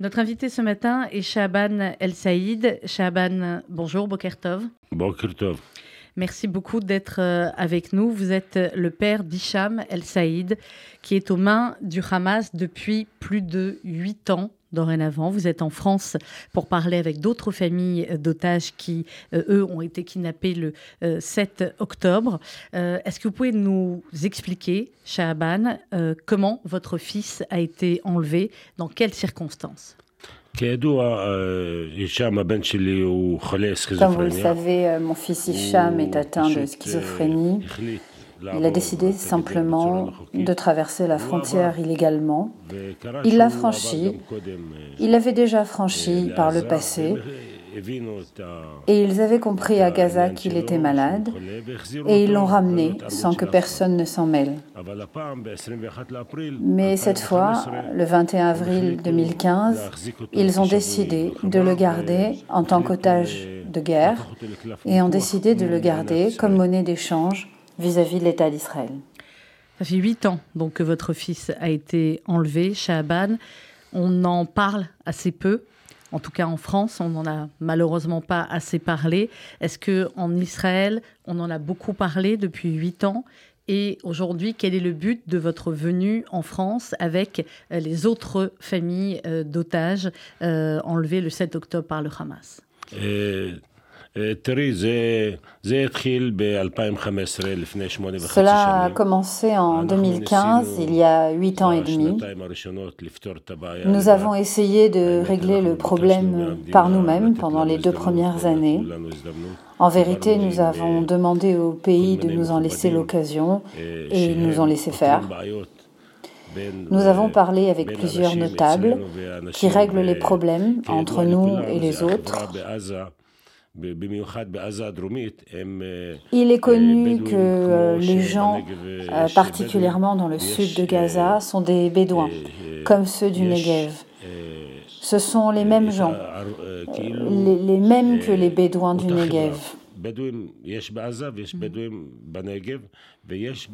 Notre invité ce matin est Shaban El Saïd. Shaban, bonjour, Bokertov. Bokertov. Merci beaucoup d'être euh, avec nous. Vous êtes le père d'Hicham El Saïd, qui est aux mains du Hamas depuis plus de huit ans dorénavant. Vous êtes en France pour parler avec d'autres familles d'otages qui, euh, eux, ont été kidnappés le 7 euh, octobre. Est-ce que vous pouvez nous expliquer, Shahaban, comment votre fils a été enlevé, dans quelles circonstances? Comme vous le savez, euh, mon fils Hicham est atteint de schizophrénie. Il a décidé simplement de traverser la frontière illégalement. Il l'a franchi. Il l'avait déjà franchi par le passé. Et ils avaient compris à Gaza qu'il était malade et ils l'ont ramené sans que personne ne s'en mêle. Mais cette fois, le 21 avril 2015, ils ont décidé de le garder en tant qu'otage de guerre et ont décidé de le garder comme monnaie d'échange vis-à-vis de l'État d'Israël. Ça fait huit ans donc que votre fils a été enlevé, Shahaban. On en parle assez peu. En tout cas, en France, on n'en a malheureusement pas assez parlé. Est-ce que en Israël, on en a beaucoup parlé depuis huit ans? Et aujourd'hui, quel est le but de votre venue en France avec euh, les autres familles euh, d'otages euh, enlevées le 7 octobre par le Hamas? Cela a commencé en 2015, il y a huit ans et demi. Nous avons essayé de régler le problème par nous-mêmes pendant les deux premières années. En vérité, nous avons demandé au pays de nous en laisser l'occasion et ils nous ont laissé faire. Nous avons parlé avec plusieurs notables qui règlent les problèmes entre nous et les autres. Il est connu que les gens, particulièrement dans le sud de Gaza, sont des bédouins, comme ceux du Negev. Ce sont les mêmes gens, les, mêmes que les bédouins du Negev.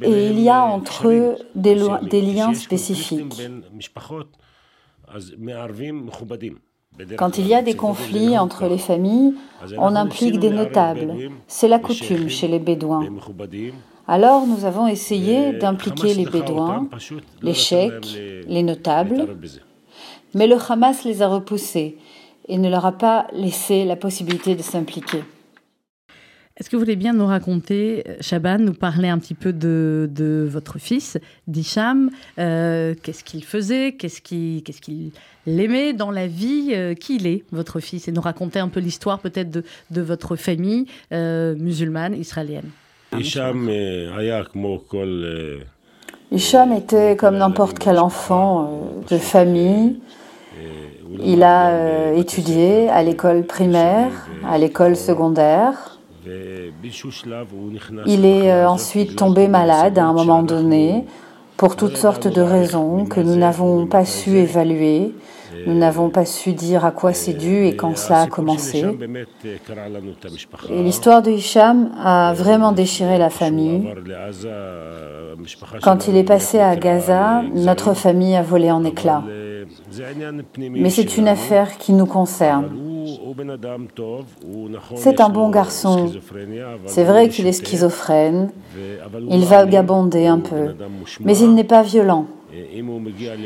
Et il y a entre eux des, des liens spécifiques. Quand il y a des conflits entre les familles, on implique des notables. C'est la coutume chez les Bédouins. Alors nous avons essayé d'impliquer les Bédouins, les cheikhs, les notables, mais le Hamas les a repoussés et ne leur a pas laissé la possibilité de s'impliquer. Est-ce que vous voulez bien nous raconter, Shaban, nous parler un petit peu de, votre fils, Disham euh, Qu'est-ce qu'il faisait Qu'est-ce qu'il aimait dans la vie euh, Qui il est, votre fils Et nous raconter un peu l'histoire peut-être de, votre famille euh, musulmane, israélienne. Hicham était comme n'importe quel enfant de famille. Il a étudié à l'école primaire, à l'école secondaire. Il est euh, ensuite tombé malade à un moment donné pour toutes sortes de raisons que nous n'avons pas su évaluer. Nous n'avons pas su dire à quoi c'est dû et quand cela a commencé. Et l'histoire de Hicham a vraiment déchiré la famille. Quand il est passé à Gaza, notre famille a volé en éclats. Mais c'est une affaire qui nous concerne. C'est un bon garçon. C'est vrai qu'il est schizophrène. Il va vagabonder un peu. Mais il n'est pas violent.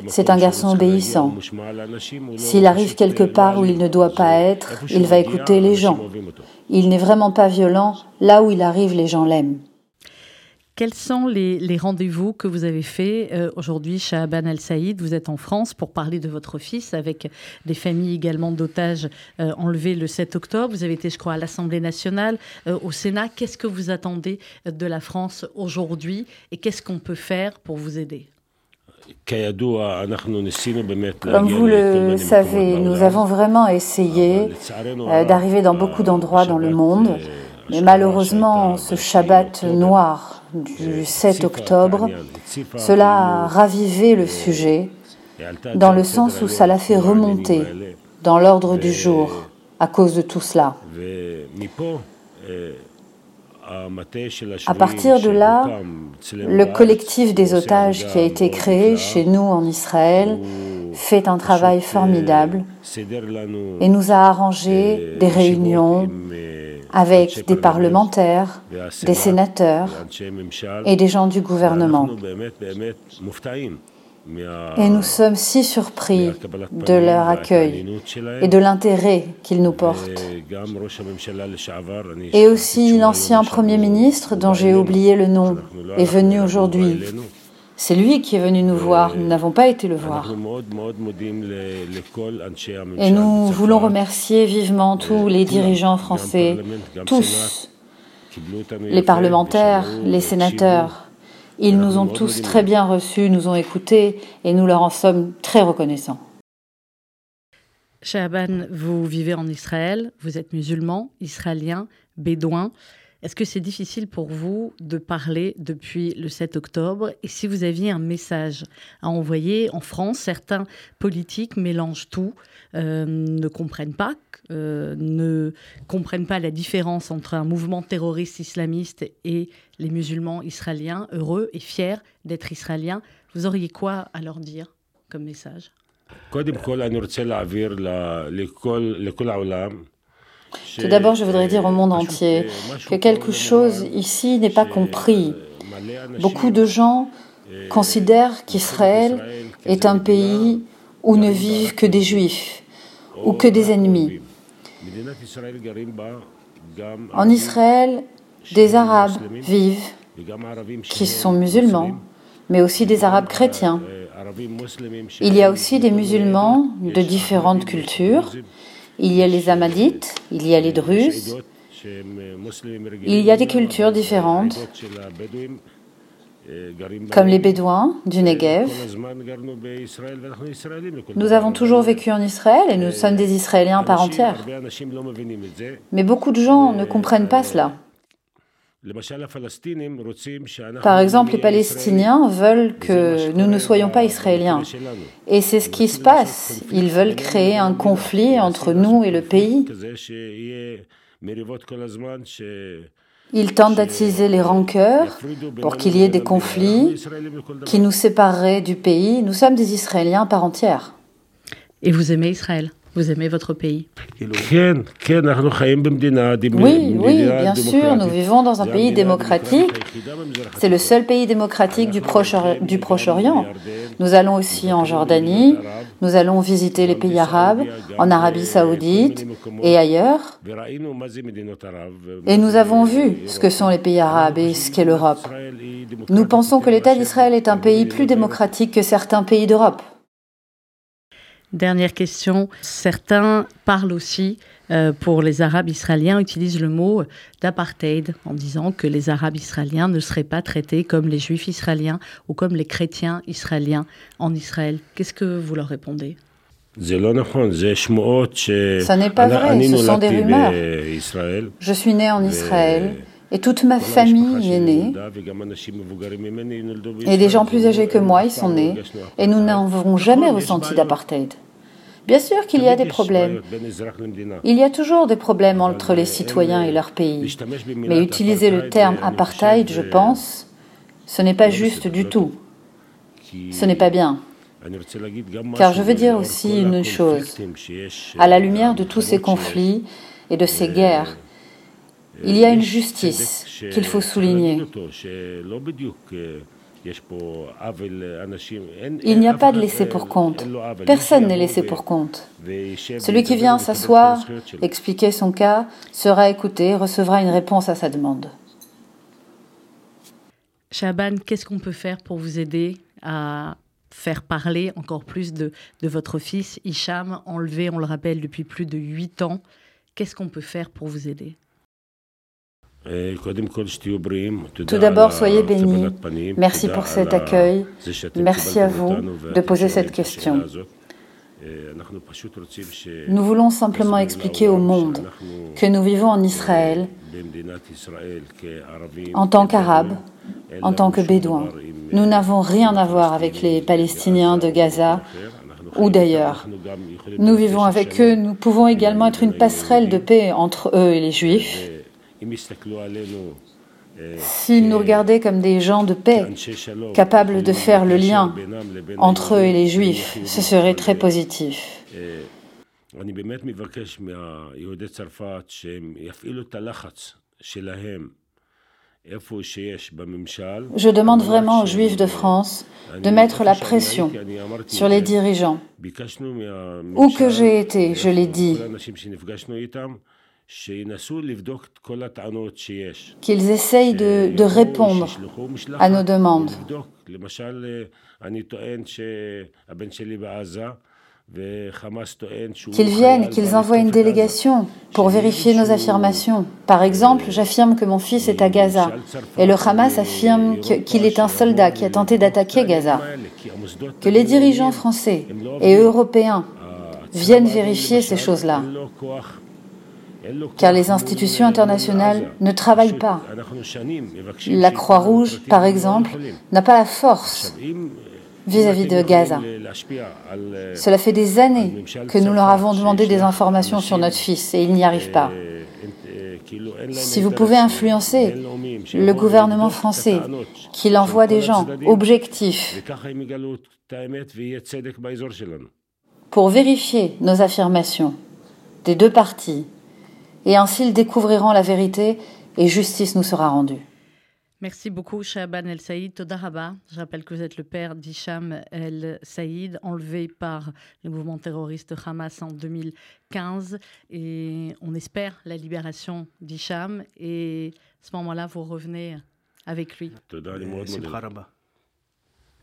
C'est un garçon obéissant. S'il arrive quelque part où il ne doit pas être, il va écouter les gens. Il n'est vraiment pas violent. Là où il arrive, les gens l'aiment. Quels sont les, rendez-vous que vous avez faits euh, aujourd'hui, Shahaban Al-Saïd? Vous êtes en France pour parler de votre fils avec des familles également d'otages euh, enlevés le 7 octobre. Vous avez été, je crois, à l'Assemblée nationale, euh, au Sénat. Qu'est-ce que vous attendez de la France aujourd'hui et qu'est-ce qu'on peut faire pour vous aider? Comme vous le savez, nous avons vraiment essayé d'arriver dans beaucoup d'endroits dans le monde, mais malheureusement, ce Shabbat noir du 7 octobre, cela a ravivé le sujet dans le sens où ça l'a fait remonter dans l'ordre du jour à cause de tout cela. À partir de là, le collectif des otages qui a été créé chez nous en Israël fait un travail formidable et nous a arrangé des réunions avec des parlementaires, des sénateurs et des gens du gouvernement. Et nous sommes si surpris de leur accueil et de l'intérêt qu'ils nous portent. Et aussi l'ancien Premier ministre, dont j'ai oublié le nom, est venu aujourd'hui. C'est lui qui est venu nous voir, nous n'avons pas été le voir. Et nous voulons remercier vivement tous les dirigeants français, tous, les parlementaires, les sénateurs, ils nous ont tous très bien reçus, nous ont écoutés et nous leur en sommes très reconnaissants. Shaban, vous vivez en Israël, vous êtes musulman, israélien, bédouin. Est-ce que c'est difficile pour vous de parler depuis le 7 octobre? Et si vous aviez un message à envoyer en France, certains politiques mélangent tout, euh, ne comprennent pas, euh, ne comprennent pas la différence entre un mouvement terroriste islamiste et les musulmans israéliens, heureux et fiers d'être israéliens. Vous auriez quoi à leur dire comme message? Tout d'abord, je voudrais dire au monde entier que quelque chose ici n'est pas compris. Beaucoup de gens considèrent qu'Israël est un pays où ne vivent que des juifs ou que des ennemis. En Israël, des Arabes vivent qui sont musulmans, mais aussi des Arabes chrétiens. Il y a aussi des musulmans de différentes cultures il y a les Amadites, il y a les Druzes, il y a des cultures différentes, comme les Bédouins du Negev. Nous avons toujours vécu en Israël et nous sommes des Israéliens par entière. Mais beaucoup de gens ne comprennent pas cela. Par exemple, les Palestiniens veulent que nous ne soyons pas israéliens. Et c'est ce qui se passe. Ils veulent créer un conflit entre nous et le pays. Ils tentent d'attiser les rancœurs pour qu'il y ait des conflits qui nous sépareraient du pays. Nous sommes des Israéliens par entière. Et vous aimez Israël? Vous aimez votre pays Oui, oui, bien sûr, nous vivons dans un pays démocratique. C'est le seul pays démocratique du Proche-Orient. Nous allons aussi en Jordanie, nous allons visiter les pays arabes, en Arabie saoudite et ailleurs. Et nous avons vu ce que sont les pays arabes et ce qu'est l'Europe. Nous pensons que l'État d'Israël est un pays plus démocratique que certains pays d'Europe. Dernière question. Certains parlent aussi, euh, pour les Arabes israéliens, utilisent le mot d'apartheid en disant que les Arabes israéliens ne seraient pas traités comme les Juifs israéliens ou comme les chrétiens israéliens en Israël. Qu'est-ce que vous leur répondez? Ce n'est pas vrai, ce sont des rumeurs. Je suis né en Israël. Et toute ma famille est née. Et des gens plus âgés que moi y sont nés. Et nous n'avons jamais ressenti d'apartheid. Bien sûr qu'il y a des problèmes. Il y a toujours des problèmes entre les citoyens et leur pays. Mais utiliser le terme apartheid, je pense, ce n'est pas juste du tout. Ce n'est pas bien. Car je veux dire aussi une chose. À la lumière de tous ces conflits et de ces guerres, il y a une justice qu'il faut souligner. Il n'y a pas de laissé pour compte. Personne n'est laissé pour compte. Celui qui vient s'asseoir, expliquer son cas, sera écouté, recevra une réponse à sa demande. Shaban, qu'est-ce qu'on peut faire pour vous aider à faire parler encore plus de, de votre fils Hicham, enlevé, on le rappelle, depuis plus de huit ans? Qu'est-ce qu'on peut faire pour vous aider? Tout d'abord, soyez bénis. Merci pour cet accueil. Merci à vous de poser cette question. Nous voulons simplement expliquer au monde que nous vivons en Israël en tant qu'Arabes, en tant que Bédouins. Nous n'avons rien à voir avec les Palestiniens de Gaza ou d'ailleurs. Nous vivons avec eux, nous pouvons également être une passerelle de paix entre eux et les Juifs. S'ils nous regardaient comme des gens de paix, capables de faire le lien entre eux et les Juifs, ce serait très positif. Je demande vraiment aux Juifs de France de mettre la pression sur les dirigeants. Où que j'ai été, je l'ai dit, qu'ils essayent de, de, répondre à nos demandes. Qu'ils viennent, qu'ils envoient une délégation pour vérifier nos affirmations. Par exemple, j'affirme que mon fils est à Gaza et le Hamas affirme qu'il est un soldat qui a tenté d'attaquer Gaza. Que les dirigeants français et européens viennent vérifier ces choses-là car les institutions internationales ne travaillent pas. La Croix-Rouge, par exemple, n'a pas la force vis-à-vis de Gaza. Cela fait des années que nous leur avons demandé des informations sur notre fils et ils n'y arrivent pas. Si vous pouvez influencer le gouvernement français, qu'il envoie des gens objectifs pour vérifier nos affirmations des deux parties, et ainsi ils découvriront la vérité et justice nous sera rendue. Merci beaucoup, Shaban El Saïd. Todaraba. Je rappelle que vous êtes le père d'Hicham El Saïd, enlevé par le mouvement terroriste Hamas en 2015. Et on espère la libération d'Hicham. Et à ce moment-là, vous revenez avec lui.